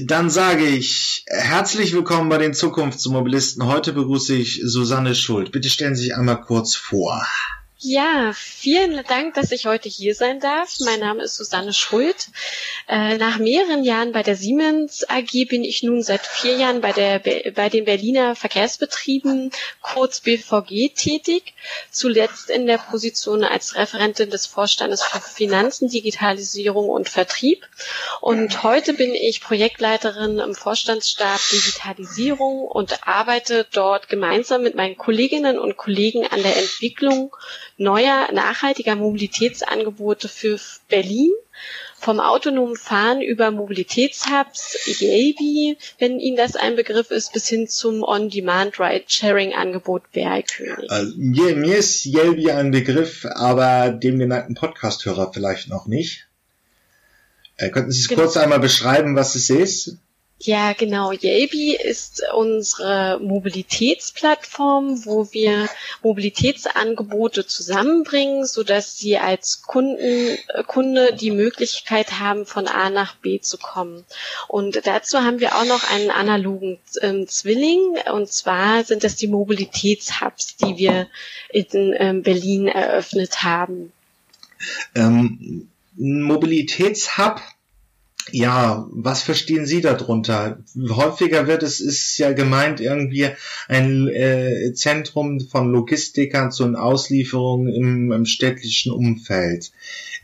Dann sage ich herzlich willkommen bei den Zukunftsmobilisten. Heute begrüße ich Susanne Schuld. Bitte stellen Sie sich einmal kurz vor. Ja, vielen Dank, dass ich heute hier sein darf. Mein Name ist Susanne Schuld. Äh, nach mehreren Jahren bei der Siemens AG bin ich nun seit vier Jahren bei, der, bei den Berliner Verkehrsbetrieben, kurz BVG, tätig. Zuletzt in der Position als Referentin des Vorstandes für Finanzen, Digitalisierung und Vertrieb. Und heute bin ich Projektleiterin im Vorstandsstab Digitalisierung und arbeite dort gemeinsam mit meinen Kolleginnen und Kollegen an der Entwicklung neuer nachhaltiger Mobilitätsangebote für Berlin. Vom autonomen Fahren über Mobilitätshubs, Yabi, wenn Ihnen das ein Begriff ist, bis hin zum On-Demand Ride-Sharing-Angebot Bergkönig. Also, mir, mir ist Yabi ein Begriff, aber dem genannten Podcast-Hörer vielleicht noch nicht. Äh, könnten Sie es genau. kurz einmal beschreiben, was es ist? Ja, genau. Yabi ist unsere Mobilitätsplattform, wo wir Mobilitätsangebote zusammenbringen, so dass Sie als Kunden, äh, Kunde die Möglichkeit haben, von A nach B zu kommen. Und dazu haben wir auch noch einen analogen ähm, Zwilling, und zwar sind das die Mobilitätshubs, die wir in ähm, Berlin eröffnet haben. Ähm, Mobilitätshub ja, was verstehen Sie darunter? Häufiger wird es, ist ja gemeint irgendwie ein äh, Zentrum von Logistikern zu Auslieferungen im, im städtischen Umfeld.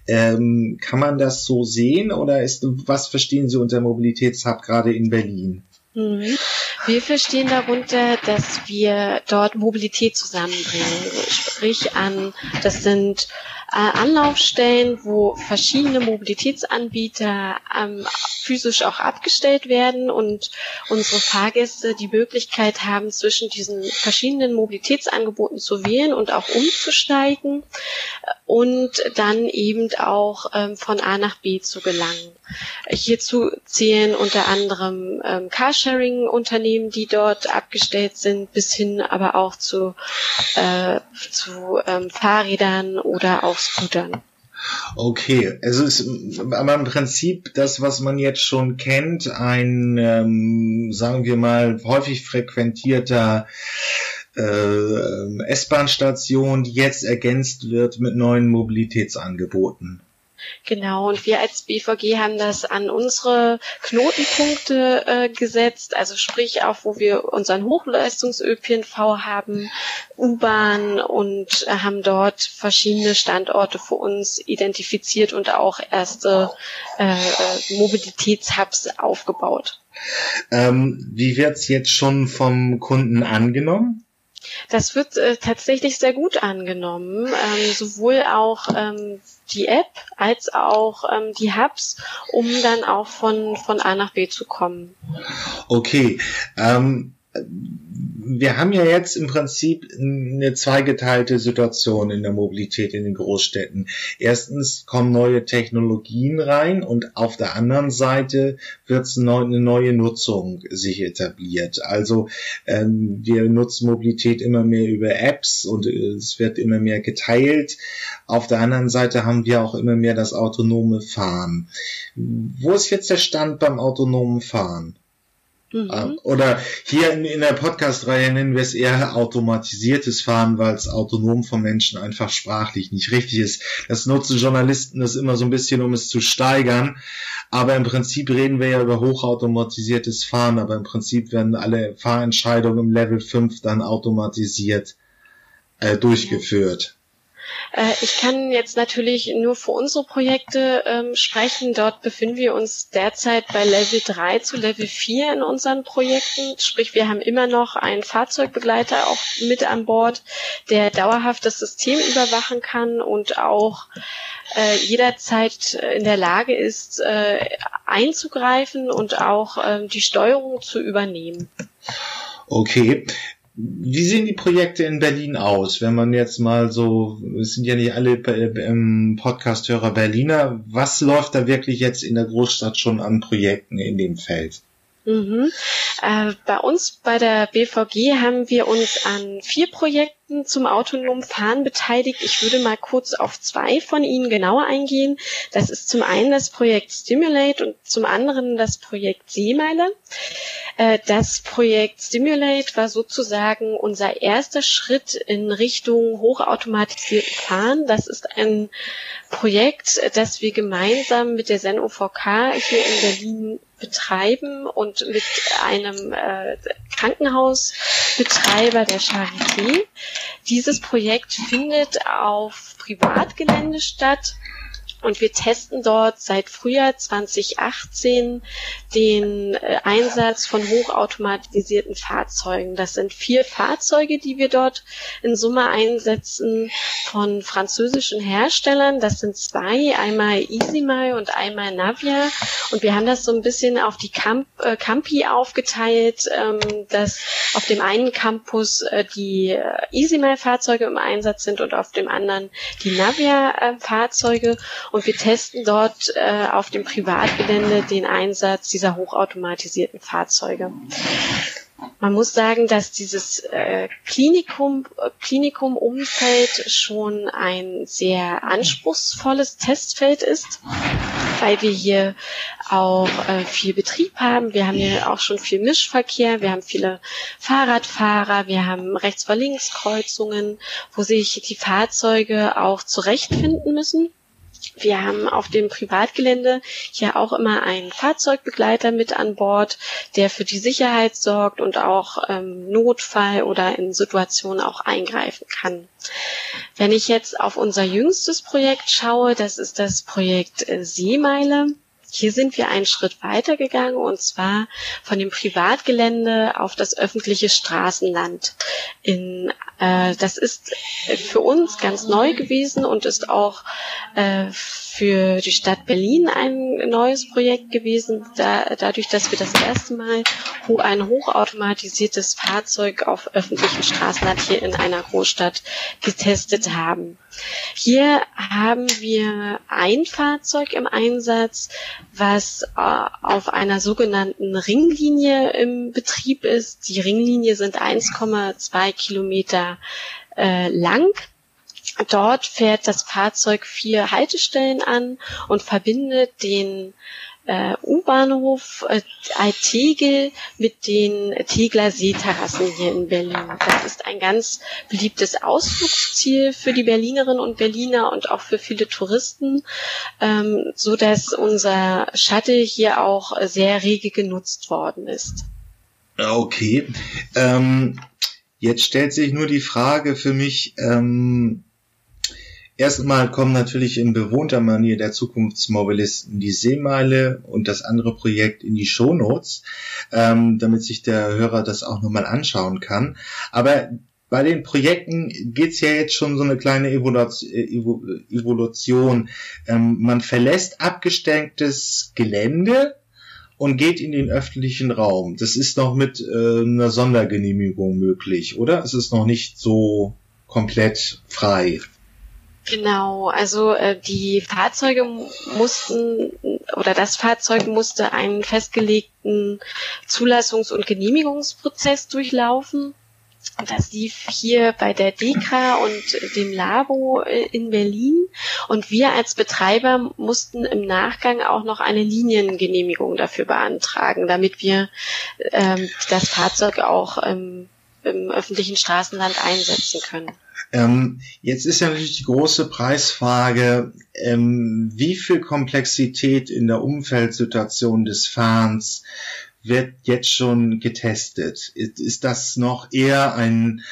Ähm, kann man das so sehen oder ist, was verstehen Sie unter Mobilitätshub gerade in Berlin? Mhm. Wir verstehen darunter, dass wir dort Mobilität zusammenbringen. Sprich an, das sind Anlaufstellen, wo verschiedene Mobilitätsanbieter ähm, physisch auch abgestellt werden und unsere Fahrgäste die Möglichkeit haben, zwischen diesen verschiedenen Mobilitätsangeboten zu wählen und auch umzusteigen und dann eben auch ähm, von A nach B zu gelangen. Hierzu zählen unter anderem ähm, Carsharing-Unternehmen, die dort abgestellt sind, bis hin aber auch zu, äh, zu ähm, Fahrrädern oder auch Scootern. Okay, also ist aber im Prinzip das, was man jetzt schon kennt, ein, ähm, sagen wir mal, häufig frequentierter äh, S-Bahn-Station, die jetzt ergänzt wird mit neuen Mobilitätsangeboten. Genau, und wir als BVG haben das an unsere Knotenpunkte äh, gesetzt, also sprich auch, wo wir unseren Hochleistungs-ÖPNV haben, U-Bahn und äh, haben dort verschiedene Standorte für uns identifiziert und auch erste äh, äh Mobilitätshubs aufgebaut. Ähm, wie wird's jetzt schon vom Kunden angenommen? Das wird äh, tatsächlich sehr gut angenommen, ähm, sowohl auch ähm, die App als auch ähm, die Hubs, um dann auch von, von A nach B zu kommen. Okay. Ähm, wir haben ja jetzt im Prinzip eine zweigeteilte Situation in der Mobilität in den Großstädten. Erstens kommen neue Technologien rein und auf der anderen Seite wird eine neue Nutzung sich etabliert. Also ähm, wir nutzen Mobilität immer mehr über Apps und es wird immer mehr geteilt. Auf der anderen Seite haben wir auch immer mehr das autonome Fahren. Wo ist jetzt der Stand beim autonomen Fahren? Mhm. Ähm, oder hier in, in der Podcast-Reihe nennen wir es eher automatisiertes Fahren, weil es autonom vom Menschen einfach sprachlich nicht richtig ist. Das nutzen Journalisten das immer so ein bisschen, um es zu steigern. Aber im Prinzip reden wir ja über hochautomatisiertes Fahren, aber im Prinzip werden alle Fahrentscheidungen im Level 5 dann automatisiert äh, durchgeführt. Äh, ich kann jetzt natürlich nur für unsere Projekte ähm, sprechen. Dort befinden wir uns derzeit bei Level 3 zu Level 4 in unseren Projekten. Sprich, wir haben immer noch einen Fahrzeugbegleiter auch mit an Bord, der dauerhaft das System überwachen kann und auch äh, jederzeit in der Lage ist, äh, einzugreifen und auch äh, die Steuerung zu übernehmen. Okay, wie sehen die Projekte in Berlin aus? Wenn man jetzt mal so, es sind ja nicht alle ähm, Podcast-Hörer Berliner, was läuft da wirklich jetzt in der Großstadt schon an Projekten in dem Feld? Mhm. Äh, bei uns bei der BVG haben wir uns an vier Projekten zum autonomen Fahren beteiligt. Ich würde mal kurz auf zwei von ihnen genauer eingehen. Das ist zum einen das Projekt Stimulate und zum anderen das Projekt Seemeile. Äh, das Projekt Stimulate war sozusagen unser erster Schritt in Richtung hochautomatisierten Fahren. Das ist ein Projekt, das wir gemeinsam mit der SEN-OVK hier in Berlin betreiben und mit einem äh, Krankenhausbetreiber der Charité. Dieses Projekt findet auf Privatgelände statt und wir testen dort seit Frühjahr 2018 den äh, Einsatz von hochautomatisierten Fahrzeugen. Das sind vier Fahrzeuge, die wir dort in Summe einsetzen von französischen Herstellern. Das sind zwei, einmal EasyMy und einmal Navia. Und wir haben das so ein bisschen auf die Camp äh, Campi aufgeteilt, ähm, dass auf dem einen Campus äh, die äh, EasyMy-Fahrzeuge im Einsatz sind und auf dem anderen die Navia-Fahrzeuge. Und wir testen dort äh, auf dem Privatgelände den Einsatz dieser hochautomatisierten Fahrzeuge. Man muss sagen, dass dieses äh, Klinikum, Klinikum-Umfeld schon ein sehr anspruchsvolles Testfeld ist, weil wir hier auch äh, viel Betrieb haben. Wir haben hier auch schon viel Mischverkehr. Wir haben viele Fahrradfahrer. Wir haben rechts vor links Kreuzungen, wo sich die Fahrzeuge auch zurechtfinden müssen. Wir haben auf dem Privatgelände hier auch immer einen Fahrzeugbegleiter mit an Bord, der für die Sicherheit sorgt und auch ähm, Notfall oder in Situationen auch eingreifen kann. Wenn ich jetzt auf unser jüngstes Projekt schaue, das ist das Projekt äh, Seemeile. Hier sind wir einen Schritt weiter gegangen und zwar von dem Privatgelände auf das öffentliche Straßenland. In, äh, das ist für uns ganz neu gewesen und ist auch äh, für die Stadt Berlin ein neues Projekt gewesen, da, dadurch, dass wir das erste Mal ein hochautomatisiertes Fahrzeug auf öffentlichen Straßenland hier in einer Großstadt getestet haben. Hier haben wir ein Fahrzeug im Einsatz, was äh, auf einer sogenannten Ringlinie im Betrieb ist. Die Ringlinie sind 1,2 Kilometer äh, lang Dort fährt das Fahrzeug vier Haltestellen an und verbindet den äh, U-Bahnhof äh, Tegel mit den Tegler Seeterrassen hier in Berlin. Das ist ein ganz beliebtes Ausflugsziel für die Berlinerinnen und Berliner und auch für viele Touristen, ähm, so dass unser Shuttle hier auch sehr rege genutzt worden ist. Okay. Ähm, jetzt stellt sich nur die Frage für mich, ähm, Erstmal kommen natürlich in bewohnter Manier der Zukunftsmobilisten die Seemeile und das andere Projekt in die Shownotes, ähm, damit sich der Hörer das auch nochmal anschauen kann. Aber bei den Projekten geht's ja jetzt schon so eine kleine Evolution. Ähm, man verlässt abgestecktes Gelände und geht in den öffentlichen Raum. Das ist noch mit äh, einer Sondergenehmigung möglich, oder? Es ist noch nicht so komplett frei. Genau, also äh, die Fahrzeuge mussten oder das Fahrzeug musste einen festgelegten Zulassungs- und Genehmigungsprozess durchlaufen. Das lief hier bei der DEKRA und dem Labo äh, in Berlin. Und wir als Betreiber mussten im Nachgang auch noch eine Liniengenehmigung dafür beantragen, damit wir ähm, das Fahrzeug auch ähm, im öffentlichen Straßenland einsetzen können. Ähm, jetzt ist ja natürlich die große Preisfrage, ähm, wie viel Komplexität in der Umfeldsituation des Fahrens wird jetzt schon getestet? Ist, das noch eher ein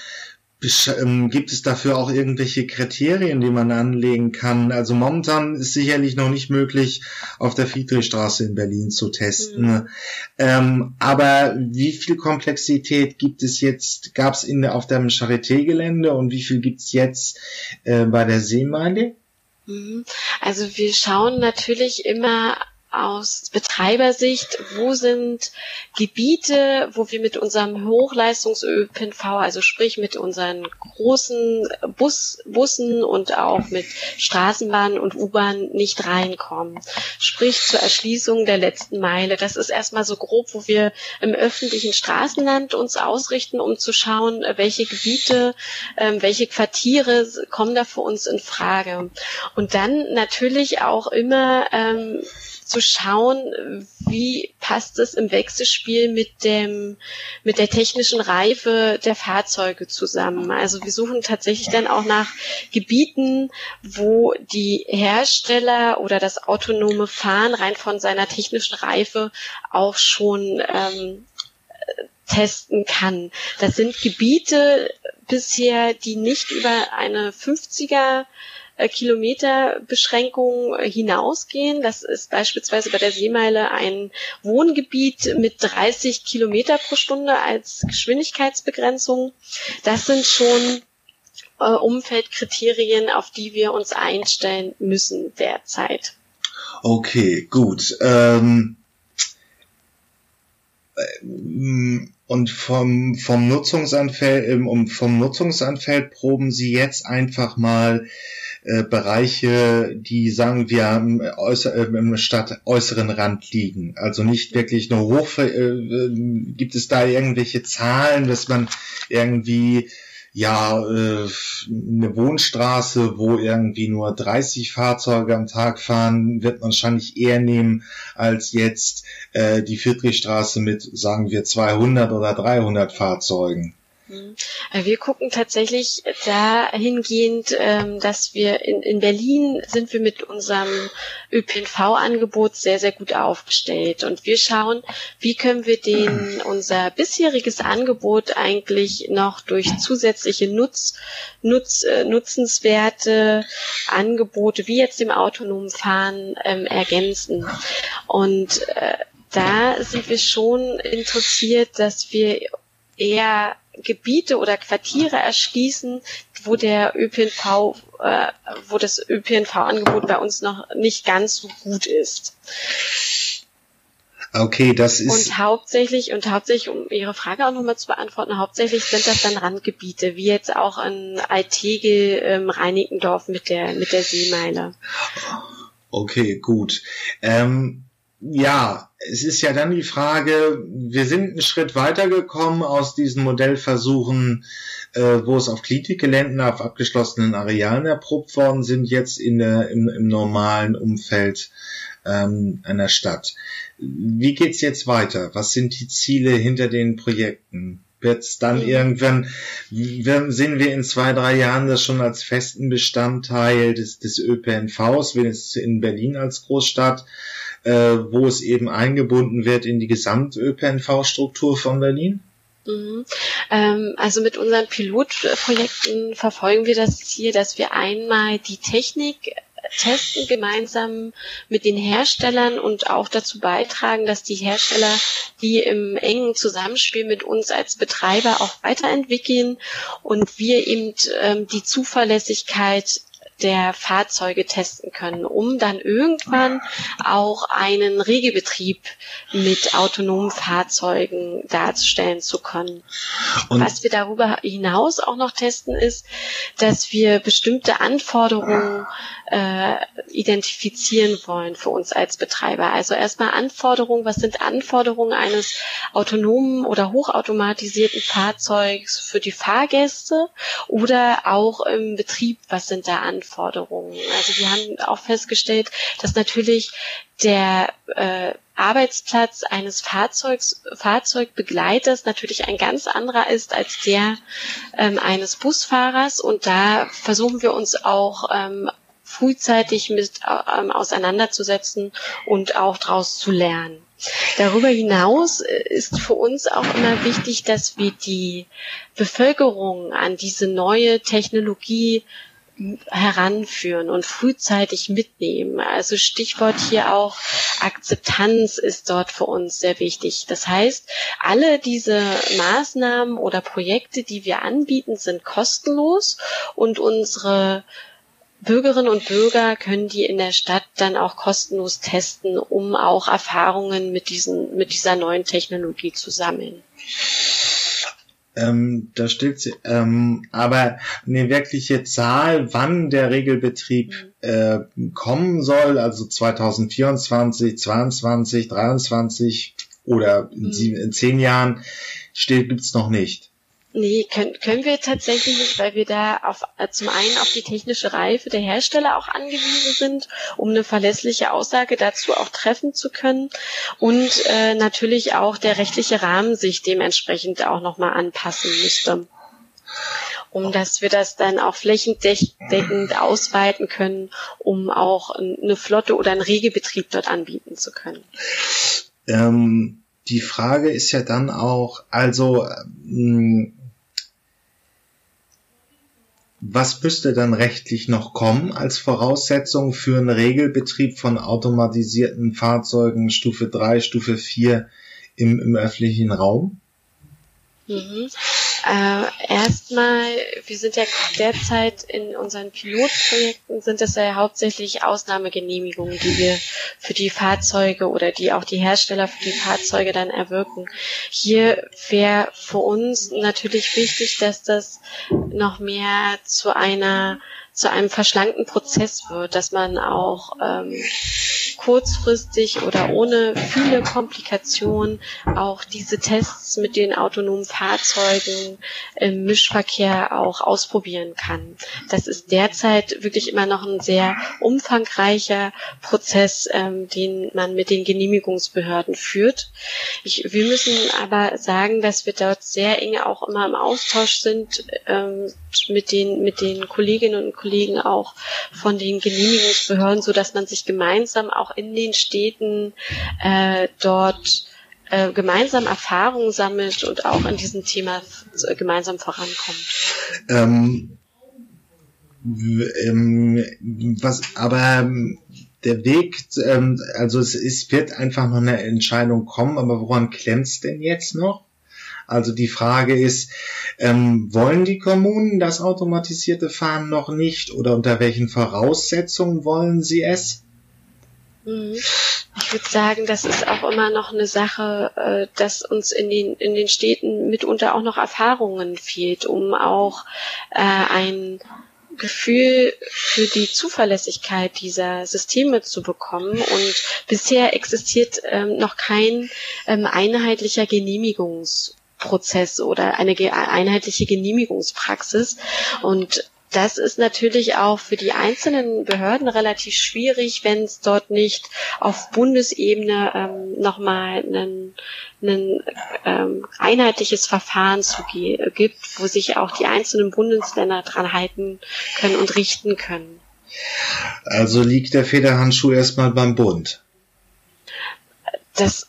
ähm, gibt es dafür auch irgendwelche Kriterien, die man anlegen kann? Also momentan ist sicherlich noch nicht möglich, auf der Friedrichstraße in Berlin zu testen. Mhm. Ähm, aber wie viel Komplexität gibt es jetzt, gab es in, auf dem Charité-Gelände und wie viel gibt es jetzt äh, bei der Seemeile? Mhm. Also wir schauen natürlich immer aus Betreibersicht, wo sind Gebiete, wo wir mit unserem Hochleistungs-ÖPNV, also sprich mit unseren großen Bus, Bussen und auch mit Straßenbahnen und U-Bahnen nicht reinkommen. Sprich zur Erschließung der letzten Meile. Das ist erstmal so grob, wo wir im öffentlichen Straßenland uns ausrichten, um zu schauen, welche Gebiete, ähm, welche Quartiere kommen da für uns in Frage. Und dann natürlich auch immer ähm, zu schauen, wie passt es im Wechselspiel mit dem, mit der technischen Reife der Fahrzeuge zusammen. Also wir suchen tatsächlich dann auch nach Gebieten, wo die Hersteller oder das autonome Fahren rein von seiner technischen Reife auch schon ähm, testen kann. Das sind Gebiete bisher, die nicht über eine 50er äh, Kilometerbeschränkung hinausgehen. Das ist beispielsweise bei der Seemeile ein Wohngebiet mit 30 Kilometer pro Stunde als Geschwindigkeitsbegrenzung. Das sind schon äh, Umfeldkriterien, auf die wir uns einstellen müssen derzeit. Okay, gut. Ähm, äh, und vom, vom Nutzungsanfeld, ähm, vom Nutzungsanfeld proben Sie jetzt einfach mal äh, Bereiche, die sagen wir im, äußer, äh, im Stadt äußeren Rand liegen. Also nicht wirklich nur hoch. Äh, äh, gibt es da irgendwelche Zahlen, dass man irgendwie ja äh, eine Wohnstraße, wo irgendwie nur 30 Fahrzeuge am Tag fahren, wird man wahrscheinlich eher nehmen als jetzt äh, die Friedrichstraße mit, sagen wir, 200 oder 300 Fahrzeugen. Mhm. Äh, wir gucken tatsächlich dahingehend, ähm, dass wir in, in Berlin sind wir mit unserem ÖPNV-Angebot sehr, sehr gut aufgestellt. Und wir schauen, wie können wir den, unser bisheriges Angebot eigentlich noch durch zusätzliche Nutz, Nutz, äh, nutzenswerte Angebote, wie jetzt dem autonomen Fahren, ähm, ergänzen. Und äh, da sind wir schon interessiert, dass wir eher Gebiete oder Quartiere erschließen, wo der ÖPNV, äh, wo das ÖPNV-Angebot bei uns noch nicht ganz so gut ist. Okay, das ist. Und hauptsächlich, und hauptsächlich, um Ihre Frage auch nochmal zu beantworten, hauptsächlich sind das dann Randgebiete, wie jetzt auch in Altegel, ähm, Reinickendorf mit der, mit der Seemeile. Okay, gut. Ähm, ja, es ist ja dann die Frage, wir sind einen Schritt weitergekommen aus diesen Modellversuchen, äh, wo es auf Klinikgeländen, auf abgeschlossenen Arealen erprobt worden sind, jetzt in der, im, im normalen Umfeld ähm, einer Stadt. Wie geht's jetzt weiter? Was sind die Ziele hinter den Projekten? Wird's dann mhm. irgendwann, sehen wir in zwei, drei Jahren das schon als festen Bestandteil des, des ÖPNVs, wenigstens in Berlin als Großstadt? Äh, wo es eben eingebunden wird in die Gesamt-ÖPNV-Struktur von Berlin? Mhm. Ähm, also mit unseren Pilotprojekten verfolgen wir das Ziel, dass wir einmal die Technik testen gemeinsam mit den Herstellern und auch dazu beitragen, dass die Hersteller die im engen Zusammenspiel mit uns als Betreiber auch weiterentwickeln und wir eben ähm, die Zuverlässigkeit der Fahrzeuge testen können, um dann irgendwann auch einen Regelbetrieb mit autonomen Fahrzeugen darzustellen zu können. Und Was wir darüber hinaus auch noch testen, ist, dass wir bestimmte Anforderungen äh, identifizieren wollen für uns als Betreiber. Also erstmal Anforderungen, was sind Anforderungen eines autonomen oder hochautomatisierten Fahrzeugs für die Fahrgäste oder auch im Betrieb, was sind da Anforderungen? Also wir haben auch festgestellt, dass natürlich der äh, Arbeitsplatz eines Fahrzeugs, Fahrzeugbegleiters natürlich ein ganz anderer ist als der ähm, eines Busfahrers. Und da versuchen wir uns auch ähm, frühzeitig mit ähm, auseinanderzusetzen und auch daraus zu lernen. Darüber hinaus äh, ist für uns auch immer wichtig, dass wir die Bevölkerung an diese neue Technologie heranführen und frühzeitig mitnehmen. Also Stichwort hier auch Akzeptanz ist dort für uns sehr wichtig. Das heißt, alle diese Maßnahmen oder Projekte, die wir anbieten, sind kostenlos und unsere Bürgerinnen und Bürger können die in der Stadt dann auch kostenlos testen, um auch Erfahrungen mit diesen, mit dieser neuen Technologie zu sammeln. Ähm, da steht sie, ähm, aber eine wirkliche Zahl, wann der Regelbetrieb mhm. äh, kommen soll, also 2024, 22, 23 oder in, mhm. sieben, in zehn Jahren, steht gibt's noch nicht. Nee, können, können wir tatsächlich nicht, weil wir da auf, äh, zum einen auf die technische Reife der Hersteller auch angewiesen sind, um eine verlässliche Aussage dazu auch treffen zu können und äh, natürlich auch der rechtliche Rahmen sich dementsprechend auch nochmal anpassen müsste um dass wir das dann auch flächendeckend ausweiten können, um auch eine Flotte oder einen Regelbetrieb dort anbieten zu können. Ähm, die Frage ist ja dann auch, also ähm, was müsste dann rechtlich noch kommen als Voraussetzung für einen Regelbetrieb von automatisierten Fahrzeugen Stufe 3, Stufe 4 im, im öffentlichen Raum? Mhm. Äh, erstmal, wir sind ja derzeit in unseren Pilotprojekten sind es ja hauptsächlich Ausnahmegenehmigungen, die wir für die Fahrzeuge oder die auch die Hersteller für die Fahrzeuge dann erwirken. Hier wäre für uns natürlich wichtig, dass das noch mehr zu einer zu einem verschlankten Prozess wird, dass man auch ähm, kurzfristig oder ohne viele Komplikationen auch diese Tests mit den autonomen Fahrzeugen im Mischverkehr auch ausprobieren kann. Das ist derzeit wirklich immer noch ein sehr umfangreicher Prozess, ähm, den man mit den Genehmigungsbehörden führt. Ich, wir müssen aber sagen, dass wir dort sehr eng auch immer im Austausch sind ähm, mit den mit den Kolleginnen und Kollegen auch von den Genehmigungsbehörden, so dass man sich gemeinsam auch in den Städten äh, dort äh, gemeinsam Erfahrungen sammelt und auch in diesem Thema äh, gemeinsam vorankommt. Ähm, ähm, was, aber ähm, der Weg, ähm, also es ist, wird einfach noch eine Entscheidung kommen, aber woran klemmt es denn jetzt noch? Also die Frage ist, ähm, wollen die Kommunen das automatisierte Fahren noch nicht oder unter welchen Voraussetzungen wollen sie es? Mhm. Ich würde sagen, das ist auch immer noch eine Sache, äh, dass uns in den, in den Städten mitunter auch noch Erfahrungen fehlt, um auch äh, ein Gefühl für die Zuverlässigkeit dieser Systeme zu bekommen. Und bisher existiert ähm, noch kein ähm, einheitlicher Genehmigungs Prozess oder eine einheitliche Genehmigungspraxis. Und das ist natürlich auch für die einzelnen Behörden relativ schwierig, wenn es dort nicht auf Bundesebene ähm, nochmal ein ähm, einheitliches Verfahren zu gibt, wo sich auch die einzelnen Bundesländer dran halten können und richten können. Also liegt der Federhandschuh erstmal beim Bund. Das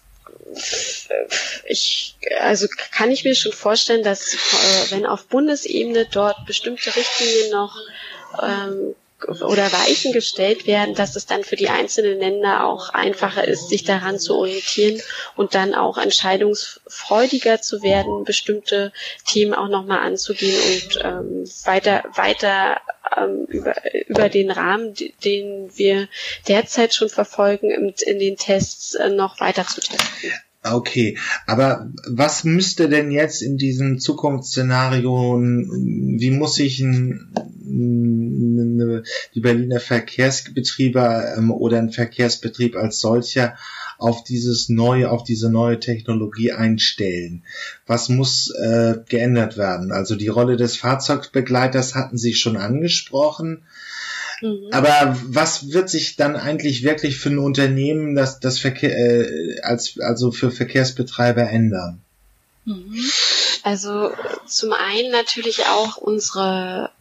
ich, also kann ich mir schon vorstellen, dass äh, wenn auf Bundesebene dort bestimmte Richtlinien noch ähm, oder Weichen gestellt werden, dass es dann für die einzelnen Länder auch einfacher ist, sich daran zu orientieren und dann auch entscheidungsfreudiger zu werden, bestimmte Themen auch nochmal anzugehen und ähm, weiter, weiter ähm, über, über den Rahmen, den wir derzeit schon verfolgen, in, in den Tests äh, noch weiter zu testen. Okay, aber was müsste denn jetzt in diesem Zukunftsszenario, wie muss sich die Berliner Verkehrsbetriebe ähm, oder ein Verkehrsbetrieb als solcher auf dieses neue, auf diese neue Technologie einstellen? Was muss äh, geändert werden? Also die Rolle des Fahrzeugbegleiters hatten Sie schon angesprochen. Mhm. Aber was wird sich dann eigentlich wirklich für ein Unternehmen, das das Verkehr, äh, als also für Verkehrsbetreiber ändern? Mhm. Also zum einen natürlich auch unsere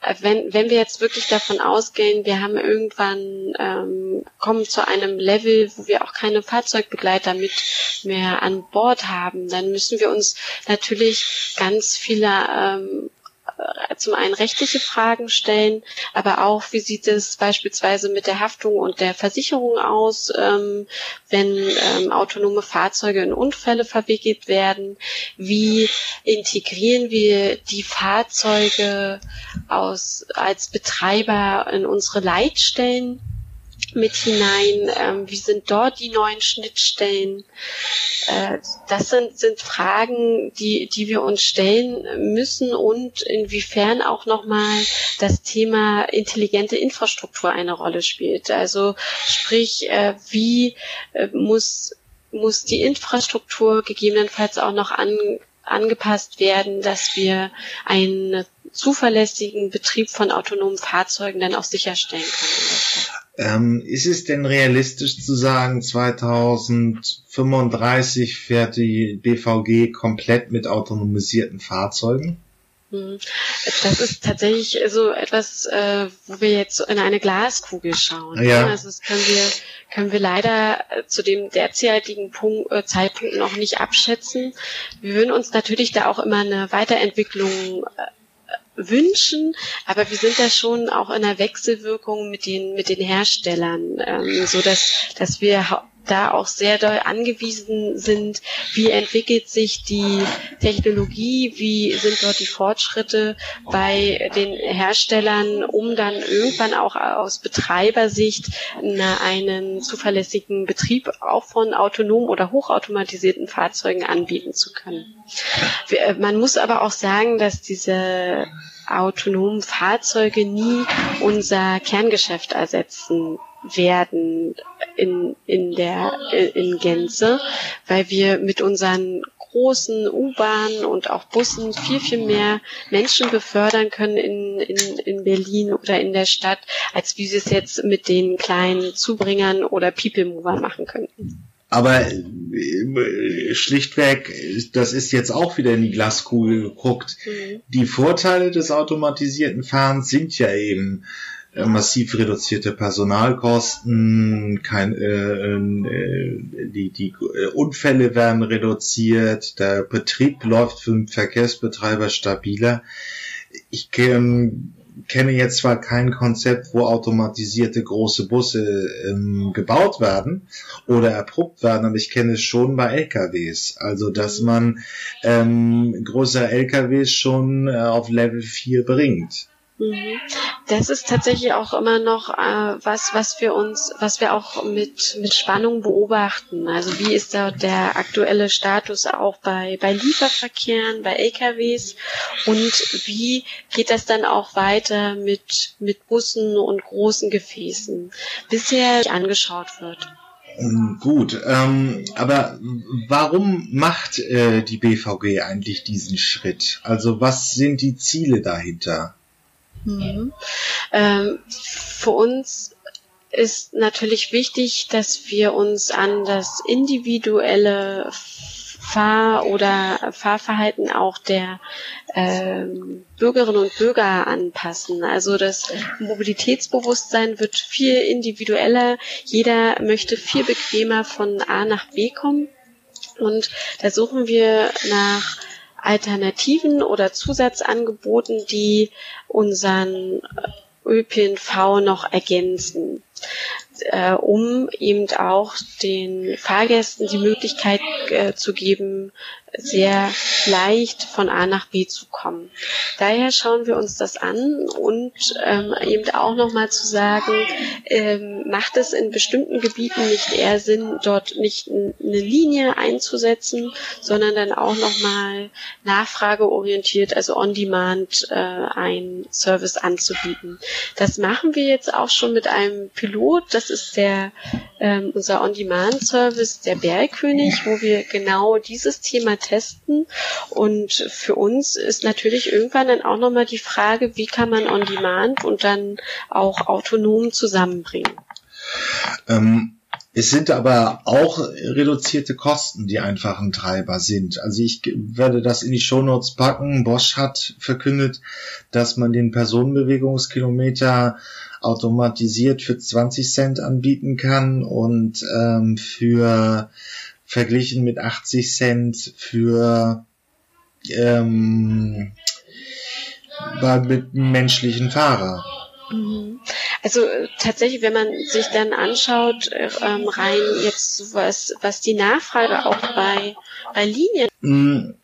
äh, wenn, wenn wir jetzt wirklich davon ausgehen, wir haben irgendwann ähm, kommen zu einem Level, wo wir auch keine Fahrzeugbegleiter mit mehr an Bord haben, dann müssen wir uns natürlich ganz viele ähm, äh, zum einen rechtliche Fragen stellen, aber auch, wie sieht es beispielsweise mit der Haftung und der Versicherung aus, ähm, wenn ähm, autonome Fahrzeuge in Unfälle verwickelt werden? Wie integrieren wir die Fahrzeuge aus, als Betreiber in unsere Leitstellen? Mit hinein? Ähm, wie sind dort die neuen Schnittstellen? Äh, das sind, sind Fragen, die, die wir uns stellen müssen und inwiefern auch nochmal das Thema intelligente Infrastruktur eine Rolle spielt. Also sprich, äh, wie äh, muss, muss die Infrastruktur gegebenenfalls auch noch an, angepasst werden, dass wir einen zuverlässigen Betrieb von autonomen Fahrzeugen dann auch sicherstellen können. Ähm, ist es denn realistisch zu sagen, 2035 fährt die BVG komplett mit autonomisierten Fahrzeugen? Hm. Das ist tatsächlich so etwas, äh, wo wir jetzt in eine Glaskugel schauen. Ja. Also das können wir, können wir leider äh, zu dem derzeitigen Punkt, äh, Zeitpunkt noch nicht abschätzen. Wir würden uns natürlich da auch immer eine Weiterentwicklung äh, wünschen, aber wir sind da schon auch in der Wechselwirkung mit den mit den Herstellern, ähm, so dass dass wir da auch sehr doll angewiesen sind, wie entwickelt sich die Technologie, wie sind dort die Fortschritte bei den Herstellern, um dann irgendwann auch aus Betreibersicht einen zuverlässigen Betrieb auch von autonom oder hochautomatisierten Fahrzeugen anbieten zu können. Äh, man muss aber auch sagen, dass diese autonomen Fahrzeuge nie unser Kerngeschäft ersetzen werden in, in der, in Gänze, weil wir mit unseren großen U-Bahnen und auch Bussen viel, viel mehr Menschen befördern können in, in, in Berlin oder in der Stadt, als wie sie es jetzt mit den kleinen Zubringern oder People Mover machen könnten. Aber äh, schlichtweg, das ist jetzt auch wieder in die Glaskugel geguckt. Mhm. Die Vorteile des automatisierten Fahrens sind ja eben äh, massiv reduzierte Personalkosten, kein, äh, äh, die, die äh, Unfälle werden reduziert, der Betrieb läuft für den Verkehrsbetreiber stabiler. Ich ähm, kenne jetzt zwar kein Konzept, wo automatisierte große Busse ähm, gebaut werden oder erprobt werden, aber ich kenne es schon bei LKWs. Also, dass man ähm, größere LKWs schon äh, auf Level 4 bringt. Das ist tatsächlich auch immer noch äh, was, was wir uns, was wir auch mit mit Spannung beobachten. Also wie ist da der aktuelle Status auch bei bei Lieferverkehren, bei LKWs und wie geht das dann auch weiter mit mit Bussen und großen Gefäßen, bisher angeschaut wird. Ähm, gut, ähm, aber warum macht äh, die BVG eigentlich diesen Schritt? Also was sind die Ziele dahinter? Mhm. Ähm, für uns ist natürlich wichtig, dass wir uns an das individuelle Fahr- oder Fahrverhalten auch der ähm, Bürgerinnen und Bürger anpassen. Also das Mobilitätsbewusstsein wird viel individueller. Jeder möchte viel bequemer von A nach B kommen. Und da suchen wir nach Alternativen oder Zusatzangeboten, die unseren ÖPNV noch ergänzen, äh, um eben auch den Fahrgästen die Möglichkeit äh, zu geben, sehr leicht von A nach B zu kommen. Daher schauen wir uns das an und ähm, eben auch nochmal zu sagen, ähm, macht es in bestimmten Gebieten nicht eher Sinn, dort nicht eine Linie einzusetzen, sondern dann auch nochmal nachfrageorientiert, also on-demand äh, ein Service anzubieten. Das machen wir jetzt auch schon mit einem Pilot, das ist der ähm, unser On-Demand-Service, der Bergkönig, wo wir genau dieses Thema testen. Und für uns ist natürlich irgendwann dann auch nochmal die Frage, wie kann man On-Demand und dann auch autonom zusammenbringen. Ähm es sind aber auch reduzierte Kosten, die einfach ein Treiber sind. Also ich werde das in die Shownotes packen. Bosch hat verkündet, dass man den Personenbewegungskilometer automatisiert für 20 Cent anbieten kann und ähm, für verglichen mit 80 Cent für ähm, mit einem menschlichen Fahrer. Mhm. Also äh, tatsächlich, wenn man sich dann anschaut, äh, ähm, rein jetzt was, was die Nachfrage auch bei, bei Linien. Mm,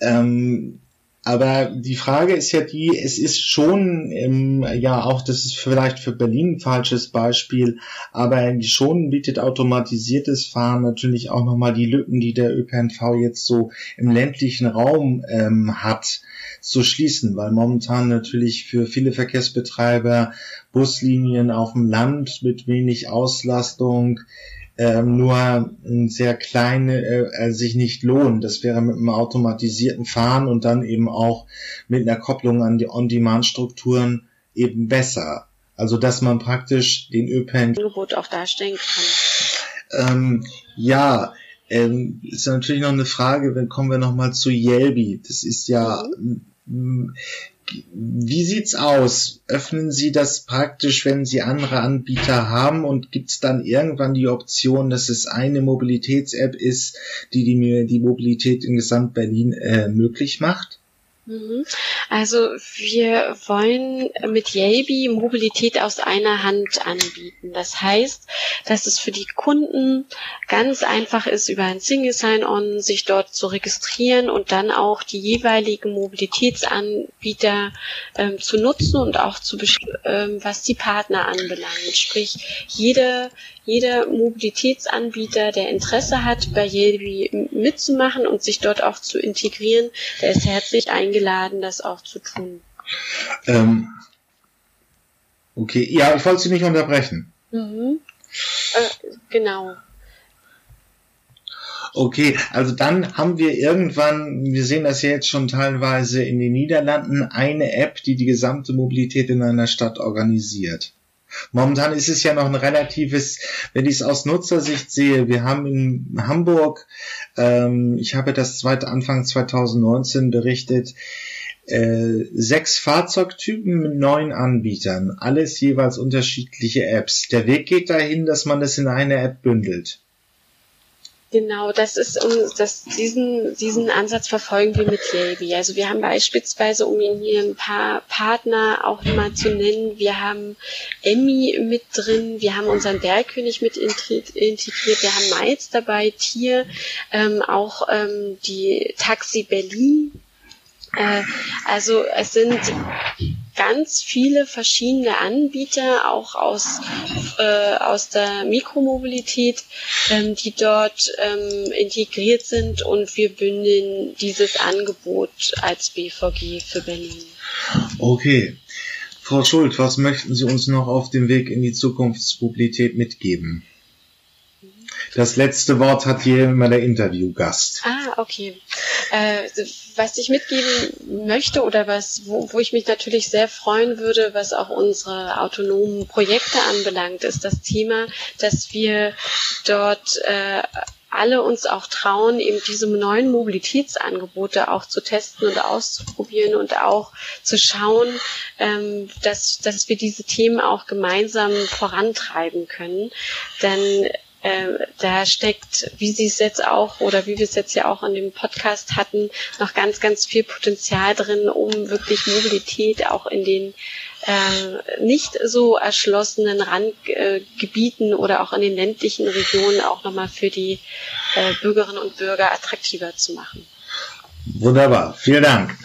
ähm, aber die Frage ist ja die, es ist schon, ähm, ja auch, das ist vielleicht für Berlin ein falsches Beispiel, aber schon bietet automatisiertes Fahren natürlich auch nochmal die Lücken, die der ÖPNV jetzt so im ländlichen Raum ähm, hat, zu schließen, weil momentan natürlich für viele Verkehrsbetreiber Buslinien auf dem Land mit wenig Auslastung ähm, nur ein sehr kleine äh, sich nicht lohnen. Das wäre mit einem automatisierten Fahren und dann eben auch mit einer Kopplung an die On-Demand-Strukturen eben besser. Also dass man praktisch den ÖPN Angebot auch darstellen kann. Ähm, ja, ähm, ist natürlich noch eine Frage, dann kommen wir nochmal zu Yelby. Das ist ja mhm wie sieht's aus? Öffnen Sie das praktisch, wenn Sie andere Anbieter haben und gibt's dann irgendwann die Option, dass es eine Mobilitäts-App ist, die, die die Mobilität in Gesamt-Berlin äh, möglich macht? Mhm. Also wir wollen mit Yabi Mobilität aus einer Hand anbieten. Das heißt, dass es für die Kunden ganz einfach ist, über ein Single Sign-On sich dort zu registrieren und dann auch die jeweiligen Mobilitätsanbieter ähm, zu nutzen und auch zu ähm, was die Partner anbelangt. Sprich, jede jeder Mobilitätsanbieter, der Interesse hat, bei Yelby mitzumachen und sich dort auch zu integrieren, der ist herzlich eingeladen, das auch zu tun. Ähm, okay, ja, ich wollte Sie nicht unterbrechen. Mhm. Äh, genau. Okay, also dann haben wir irgendwann, wir sehen das ja jetzt schon teilweise in den Niederlanden, eine App, die die gesamte Mobilität in einer Stadt organisiert. Momentan ist es ja noch ein relatives, wenn ich es aus Nutzersicht sehe, wir haben in Hamburg, ähm, ich habe das zweite Anfang 2019 berichtet, äh, sechs Fahrzeugtypen mit neun Anbietern, alles jeweils unterschiedliche Apps. Der Weg geht dahin, dass man das in eine App bündelt. Genau, das ist um das, diesen, diesen Ansatz verfolgen wir mit Yelby. Also wir haben beispielsweise, um Ihnen hier ein paar Partner auch mal zu nennen, wir haben Emmy mit drin, wir haben unseren Bergkönig mit integriert, wir haben Miles dabei, Tier, ähm, auch ähm, die Taxi Berlin. Äh, also es sind ganz viele verschiedene Anbieter, auch aus, äh, aus der Mikromobilität, ähm, die dort ähm, integriert sind und wir bündeln dieses Angebot als BVG für Berlin. Okay. Frau Schuld, was möchten Sie uns noch auf dem Weg in die Zukunftsmobilität mitgeben? Das letzte Wort hat hier immer der Interviewgast. Ah, okay. Äh, was ich mitgeben möchte oder was, wo, wo ich mich natürlich sehr freuen würde, was auch unsere autonomen Projekte anbelangt, ist das Thema, dass wir dort äh, alle uns auch trauen, eben diese neuen Mobilitätsangebote auch zu testen und auszuprobieren und auch zu schauen, ähm, dass, dass wir diese Themen auch gemeinsam vorantreiben können. Denn äh, da steckt, wie Sie es jetzt auch oder wie wir es jetzt ja auch in dem Podcast hatten, noch ganz, ganz viel Potenzial drin, um wirklich Mobilität auch in den äh, nicht so erschlossenen Randgebieten äh, oder auch in den ländlichen Regionen auch nochmal für die äh, Bürgerinnen und Bürger attraktiver zu machen. Wunderbar, vielen Dank.